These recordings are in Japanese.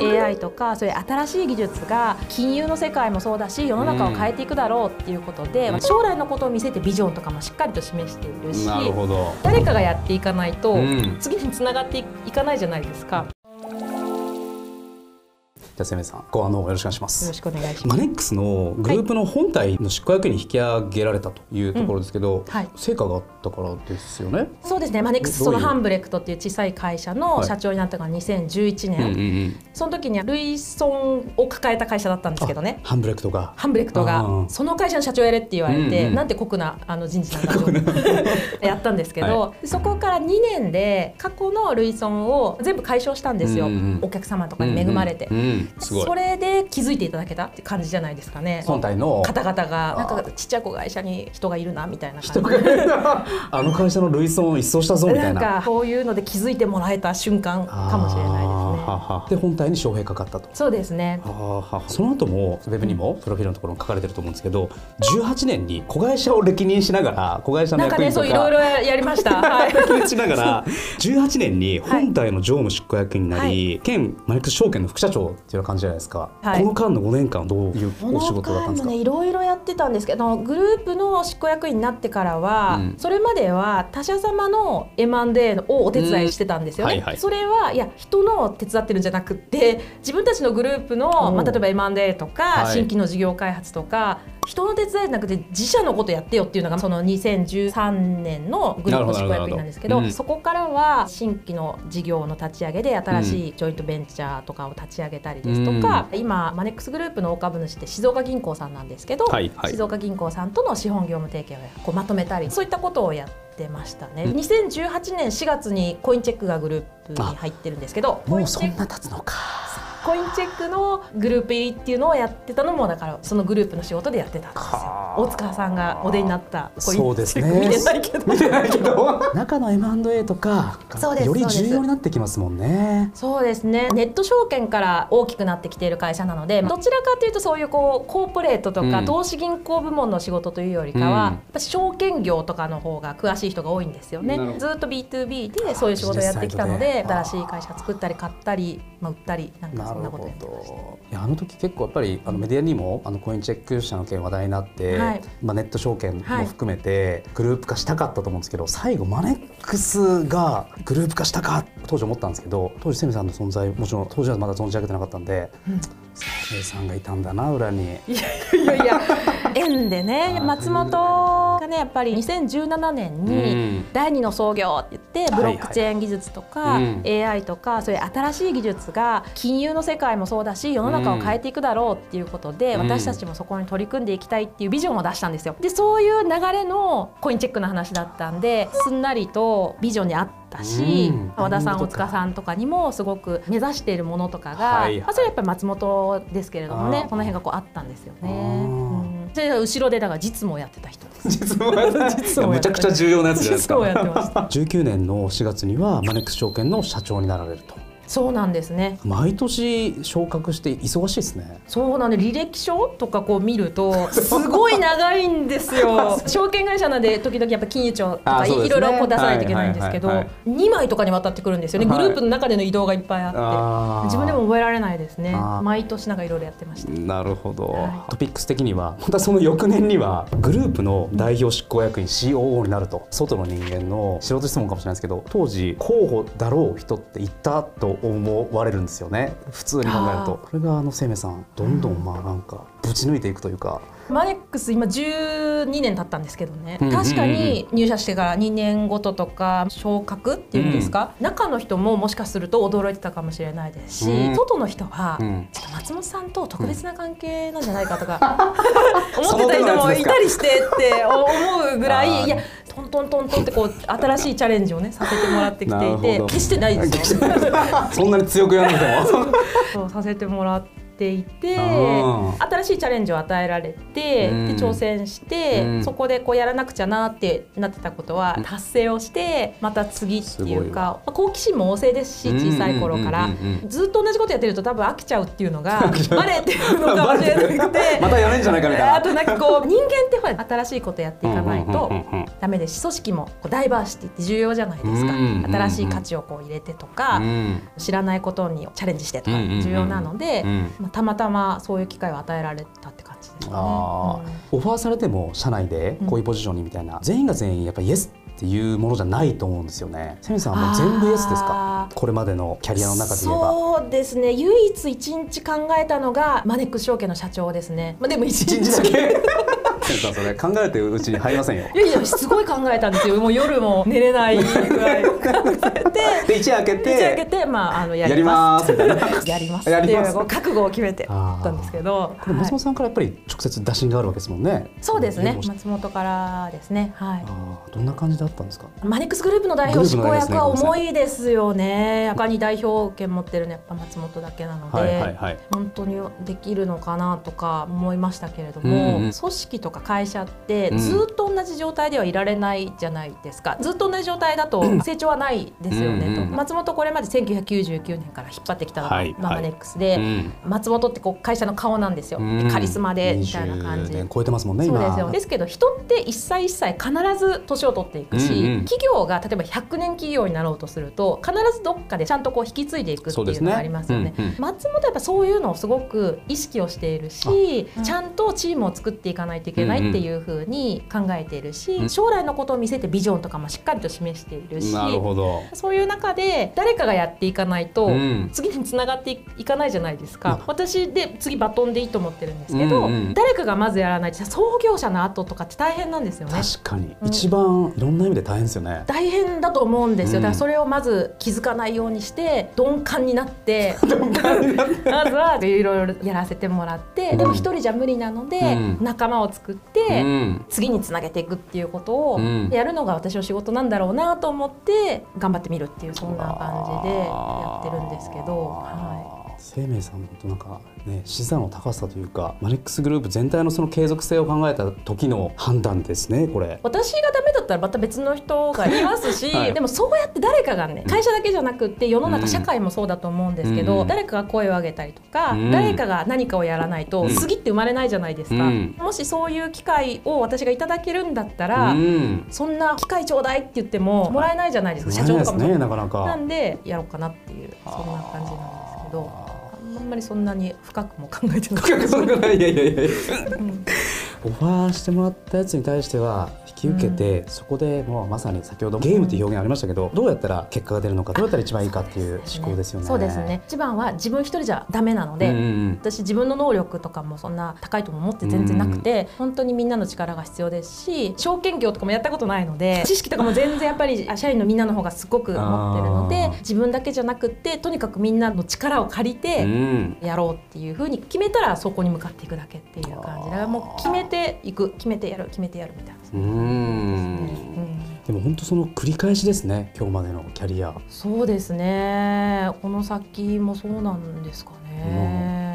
AI とかそういう新しい技術が金融の世界もそうだし世の中を変えていくだろうっていうことで、うん、将来のことを見せてビジョンとかもしっかりと示しているし誰かがやっていかないと、次につながっていかないじゃないですか。じゃあせめさんご案内よろしくお願いします。よろしくお願いします。マネックスのグループの本体の執行役員に引き上げられたというところですけど、うんはい、成果があったからですよね。そうですね。マネックスそのハンブレクトっていう小さい会社の社長になったのが2011年、はいうんうんうん、その時にはルイソンを抱えた会社だったんですけどね。ハンブレクトがハンブレクトがその会社の社長やれって言われて、うんうん、なん。て酷なあの人事なんだろう やったんですけど、はい、そこから2年で過去のルイソンを全部解消したんですよ、うんうん、お客様とかに恵まれて、うんうん、それで気づいていただけたって感じじゃないですかね。本体の。方々がなんかちっちゃい子会社に人がいるなみたいな感じあの会社の類損を一掃したぞみたいな。なんかそういうので気づいてもらえた瞬間かもしれないですね。で本体に招聘かかったと。そうですね。その後もウェブにもプロフィールのところに書かれてると思うんですけど18年に子会社を歴任しながら子会社の役員とか。なんかねそういろいろやりました。しながら 18年に本体の常務執行役員になり、はい、県マクス証券の副社長っていう感じじゃないですか、はい、この間の5年間どういうお仕事だったんですか、ね、いろいろやってたんですけどグループの執行役員になってからは、うん、それまでは他社様の M&A をお手伝いしてたんですよね、うん。はいはい、それはいや人の手伝ってるんじゃなくて自分たちのグループの、まあ、例えば M&A とか、はい、新規の事業開発とか人の手伝いじゃなくて自社のことやってよっていうのがその2013年のグループの執行役員なんですけど、うん、そこからは新規の事業の立ち上げで新しいジョイントベンチャーとかを立ち上げたりですとか、うん、今マネックスグループの大株主って静岡銀行さんなんですけど、はいはい、静岡銀行さんとの資本業務提携をこうまとめたりそういったことをやってましたね、うん、2018年4月にコインチェックがグループに入ってるんですけどもうそんな経つのかコインチェックのグループ入りっていうのをやってたのもだからそのグループの仕事でやってたんですよ。大塚さんがお出になったコインチェック見てないけど見てないけど。中の M&A とかより重要になってきますもんね。そうですね。ネット証券から大きくなってきている会社なのでどちらかというとそういうこうコーポレートとか投資銀行部門の仕事というよりかは、やっぱ証券業とかの方が詳しい人が多いんですよね。ずっと B2B でそういう仕事をやってきたので新しい会社作ったり買ったり、まあ、売ったりなんかそんなことやってました。いやあの時結構やっぱりあのメディアにもあのコインチェック社の件話題になって、はい、まあ、ネット証券も含めてグループ化したかったと思うんですけど、最後マネックスがグループ化したか当時思ったんですけど当時セミさんの存在もちろん当時はまだ存じ上げてなかったんで、うん。さんがいたんだな裏に。いやいやいや縁でね松本がねやっぱり2017年に第二の創業って言ってブロックチェーン技術とか AI とかそういう新しい技術が金融の世界もそうだし世の中を変えていくだろうっていうことで私たちもそこに取り組んでいきたいっていうビジョンを出したんですよ。でそういう流れのコインチェックの話だったんですんなりとビジョンにあったし、和田さん。大塚さんとかにもすごく目指しているものとかが、はい、まあ、それはやっぱり松本ですけれどもねこの辺がこうあったんですよね。で後ろでだから実務をやってた人 実務めちゃくちゃ重要なやつじゃないですか。19年の4月にはマネックス証券の社長になられると。そうなんですね。毎年昇格して忙しいですね。そうなんで履歴書とかこう見ると すごい長いんですよ。証券会社なんで時々やっぱ金融庁とかいろいろこう出さないといけないんですけど、は2枚とかにわたってくるんですよね、グループの中での移動がいっぱいあって。自分でも覚えられないですね。毎年なんかいろいろやってました。なるほど、はい、トピックス的にはまたその翌年にはグループの代表執行役員 COO になると。外の人間の素人質問かもしれないですけど当時候補だろう人っていたと思われるんですよね。普通に考えると。これがあの生命さんどんどんまあなんかぶち抜いていくというか。マネックス今12年経ったんですけどね、確かに入社してから2年ごととか昇格っていうんですか、うん、中の人ももしかすると驚いてたかもしれないですし、うん、外の人は、ちょっと松本さんと特別な関係なんじゃないかとか、思ってた人もいたりしてって思うぐらいいやトントントントンってこう新しいチャレンジをねさせてもらってきていて決してないですよ。そんなに強くやらなくても。そうさせてもらってていて新しいチャレンジを与えられて、うん、で挑戦して、うん、そこでこうやらなくちゃなってなってたことは達成をしてまた次っていうか、まあ、好奇心も旺盛ですし小さい頃から、ずっと同じことやってると多分飽きちゃうっていうのが バレてるのかもしれなくてまたやめんじゃないかみたいなあとなんかこう人間ってほら新しいことやっていかないとダメです。し組織もこうダイバーシティって重要じゃないですか、新しい価値をこう入れてとか、知らないことにチャレンジしてとか重要なので、まあ、たまたまそういう機会を与えられたって感じですね。オファーされても社内でこういうポジションにみたいな、全員が全員やっぱりイエスっていうものじゃないと思うんですよね。セミさんはもう全部イエスですか？これまでのキャリアの中で言えば。そうですね唯一一日考えたのがマネックス証券の社長ですね、まあ、でも一日だけ。それ考えてるうちに入りませんよ。いやいやすごい考えたんですよ。もう夜も寝れないぐらい。考えてで一夜明けて一夜明けてまああのやります。やります っていう覚悟を決めてたんですけどこれ松本さんからやっぱり直接打診があるわけですもんね。そうですね。松本からですね。はい。どんな感じだったんですか？マネックスグループの代表執行役は重い。ですよね。他に代表権持ってるのやっぱ松本だけなので、本当にできるのかなとか思いましたけれども、組織とか会社ってずっと同じ状態ではいられないじゃないですか、うん、ずっと同じ状態だと 成長はないですよね、うんうん、と。松本これまで1999年から引っ張ってきたのが、はい。マネックスで、松本ってこう会社の顔なんですよ、カリスマでみたいな感じ。超えてますもんねそうですよ。ですけど人って一歳一歳必ず年を取っていくし、うんうん、企業が例えば100年企業になろうとすると必ずどっかでちゃんとこう引き継いでいくっていうのがありますよね。ねうんうん、松本はやっぱそういうのをすごく意識をしているし、ちゃんとチームを作っていかないといけないっていうふうに考えているし、うん。うん、将来のことを見せてビジョンとかもしっかりと示しているしそういう中で誰かがやっていかないと、次につながっていかないじゃないですか。私で次バトンでいいと思ってるんですけど、うんうん、誰かがまずやらないと創業者の後とかって大変なんですよね。確かに、一番いろんな意味で大変ですよね。大変だと思うんですよ。だからそれをまず気づかないようにして鈍感になって まずはいろいろやらせてもらって、でも一人じゃ無理なので、仲間を作って、次につなげていくっていうことをやるのが私の仕事なんだろうなと思って頑張ってみるっていうそんな感じでやってるんですけど。はい生命さんとなんかね視座の高さというかマネックスグループ全体のその継続性を考えた時の判断ですねこれ私がダメだったらまた別の人がいますし、はい、でもそうやって誰かがね会社だけじゃなくって世の中、うん、社会もそうだと思うんですけど、うん、誰かが声を上げたりとか、うん、誰かが何かをやらないと次って生まれないじゃないですか、もしそういう機会を私がいただけるんだったら、そんな機会ちょうだいって言ってももらえないじゃないですか、社長とかも、ね、なかなか。なんでやろうかなっていうそんな感じなんですけど。あんまりそんなに深くも考えてない。い。やいやいやいや。オファーしてもらったやつに対しては引き受けて、うん、そこでもうまさに先ほどゲームっていう表現ありましたけど、どうやったら結果が出るのかどうやったら一番いいかっていう思考ですよね。そうですね。一番は自分一人じゃダメなので、うんうん、私自分の能力とかもそんな高いとも思って全然なくて、うんうん、本当にみんなの力が必要ですし証券業とかもやったことないので 知識とかも全然やっぱり社員のみんなの方がすごく持ってるので自分だけじゃなくてとにかくみんなの力を借りてやろうっていうふうに決めたらそこに向かっていくだけっていう感じでもう決めていく決めてやる決めてやるみたいな。うん。でも本当その繰り返しですね今日までのキャリア。そうですね。この先もそうなんですか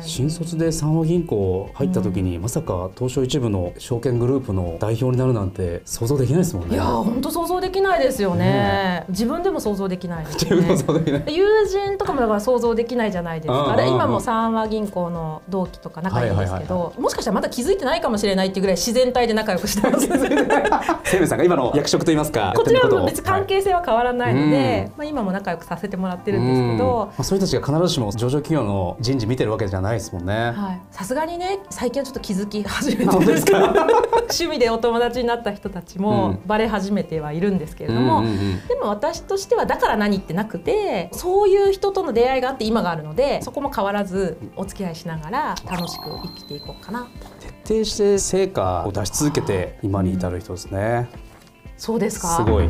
ね、新卒で三和銀行入った時に、うん、まさか東証一部の証券グループの代表になるなんて想像できないですもんね。いや本当想像できないですよね、ね、自分でも想像できないです、ね、自分もできない。友人とかもだから想像できないじゃないですか。今も三和銀行の同期とか仲いいんですけど、もしかしたらまだ気づいてないかもしれないっていうぐらい自然体で仲良くしてます。生命さんが今の役職といいますか こちらは別に関係性は変わらないので、はい、まあ、今も仲良くさせてもらってるんですけど、まあ、そういう人たちが必ずしも上場企業の人事見てるわけじゃないですもんね、はい。さすがにね最近はちょっと気づき始めてるんですけど 趣味でお友達になった人たちもバレ始めてはいるんですけれども、うん、でも私としてはだから何ってなくてそういう人との出会いがあって今があるのでそこも変わらずお付き合いしながら楽しく生きていこうかな。徹底して成果を出し続けて今に至る人ですね。そうですか。すごい。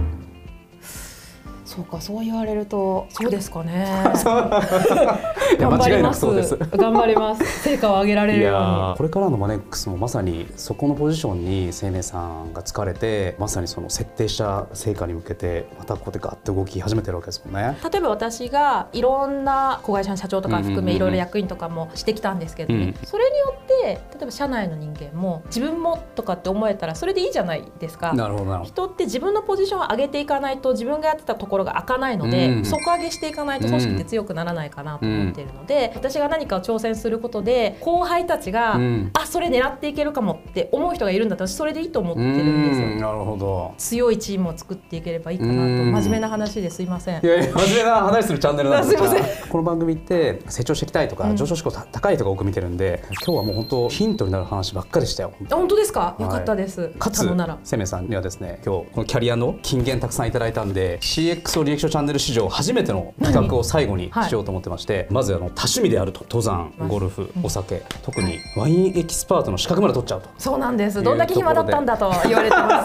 そうかそう言われるとそうですかね 頑張ります。頑張ります。成果を上げられるように。これからのマネックスもまさにそこのポジションに生命さんが疲れてまさにその設定した成果に向けてまたここでガッと動き始めてるわけですもんね。例えば私がいろんな子会社の社長とか含めいろいろ役員とかもしてきたんですけどね、うん、それによって例えば社内の人間も自分もとかって思えたらそれでいいじゃないですか。なるほど人って自分のポジションを上げていかないと自分がやってたところが開かないので、うん、底上げしていかないと組織って強くならないかなと思っているので、うん、私が何かを挑戦することで後輩たちが、うん、あそれ狙っていけるかもって思う人がいるんだったらそれでいいと思ってるんですよ。なるほど。強いチームを作っていければいいかなと真面目な話ですいません。いやいや真面目な話するチャンネルなんですが この番組って成長していきたいとか、上昇志向高い人が多く見てるんで今日はもう本当ヒントになる話ばっかりしたよ。本当ですか、よかったです。かつセメさんにはですね今日このキャリアの金言たくさんいただいたんで CX を履歴書チャンネル史上初めての企画を最後にしようと思ってまして、はい、まずあの多趣味であると登山ゴルフお酒特にワインエキスパートの資格まで取っちゃうと。そうなんです。どんだけ暇だったんだと言われてま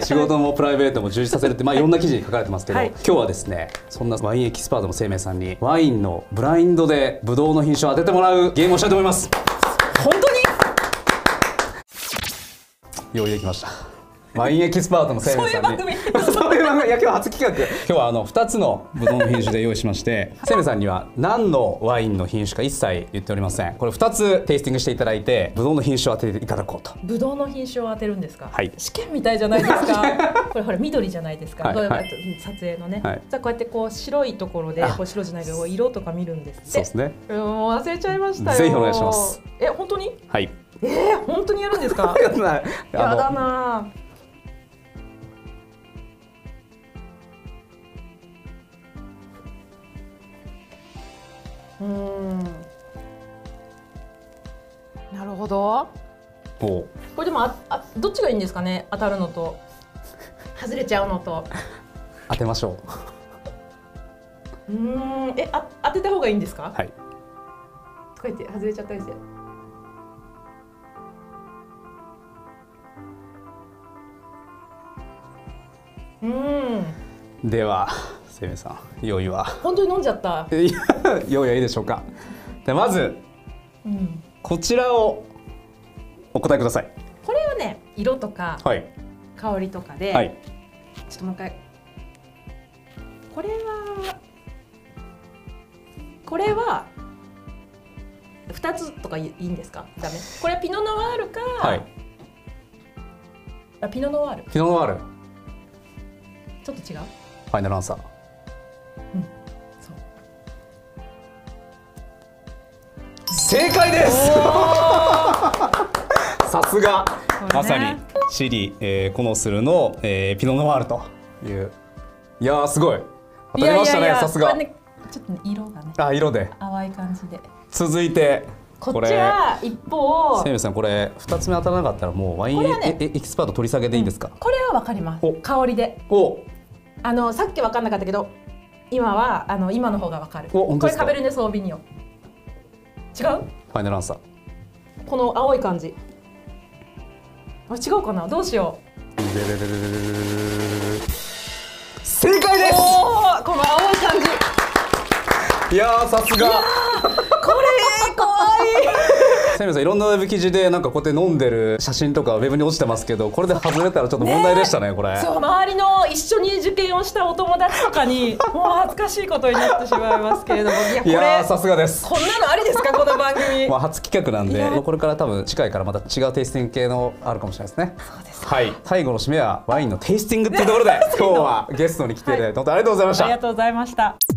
す。仕事もプライベートも充実させる。って、まあ、いろんな記事に書かれてますけど、はい、今日はですねそんなワインエキスパートの生命さんにワインのブラインドでブドウの品種を当ててもらうゲームをしたいと思います本当に？用意できました。ワインエキスパートの生命さんに。そういう番組いや今日初企画。今日はあの2つのブドウの品種で用意しまして。生命さんには何のワインの品種か一切言っておりません。これ2つテイスティングしていただいてブドウの品種を当てていただこうと。ブドウの品種を当てるんですか？はい。試験みたいじゃないですか。これほら緑じゃないですか、はいはい、撮影のね、はい、じゃあこうやってこう白いところでこう白じゃないけど色とか見るんですそうですね。もう忘れちゃいましたよ。ぜひお願いします。え本当に？はい。えー、本当にやるんですか？やだなうん。なるほど。これでもああどっちがいいんですかね？当たるのと。外れちゃうのと。当てましょう。うん。えあ当てた方がいいんですか？はい。とか言って外れちゃったりして。うん。では生命さん用意は。本当に飲んじゃった。用意はいいでしょうか。でまず、うん、こちらをお答えください。これはね色とか、はい、香りとかで、はい、ちょっともう一回。これはこれは二つとかいいんですか？ダメ？これはピノノワールか、はい、あピノノワール？ピノノワール。ちょっと違う？ファイナルアンサー正解です。さすが、ね、まさにシリ、えー、コノスルの、えー、ピノノワールという。いやすごい。当たりましたねさすが、ね、ちょっと、ね、色がねあ色で。淡い感じで。続いてこっちは一方セミさんこれ二つ目当たらなかったらもうワインエ,、ね、エキスパート取り下げでいいですか、うん、これはわかります。香りで。お。あのさっき分かんなかったけど今はあの今の方がわかる。おこれカベルネソービニオン違う？ファイナルアンサー。この青い感じ。あ違うかな？どうしよう。正解です！この青い感じ。いやさすが。これセミさんいろんなウェブ記事でなんかこうやって飲んでる写真とかウェブに落ちてますけどこれで外れたらちょっと問題でしたね、ね、これ。そう周りの一緒に受験をしたお友達とかにもう恥ずかしいことになってしまいますけれどもいやさすがです。こんなのありですかこの番組。まあ初企画なんでこれから多分次回からまた違うテイスティング系のあるかもしれないですね。そうですはい。最後の締めはワインのテイスティングっていうところで 今日はゲストに来ていただいて、はい、本当ありがとうございました。ありがとうございました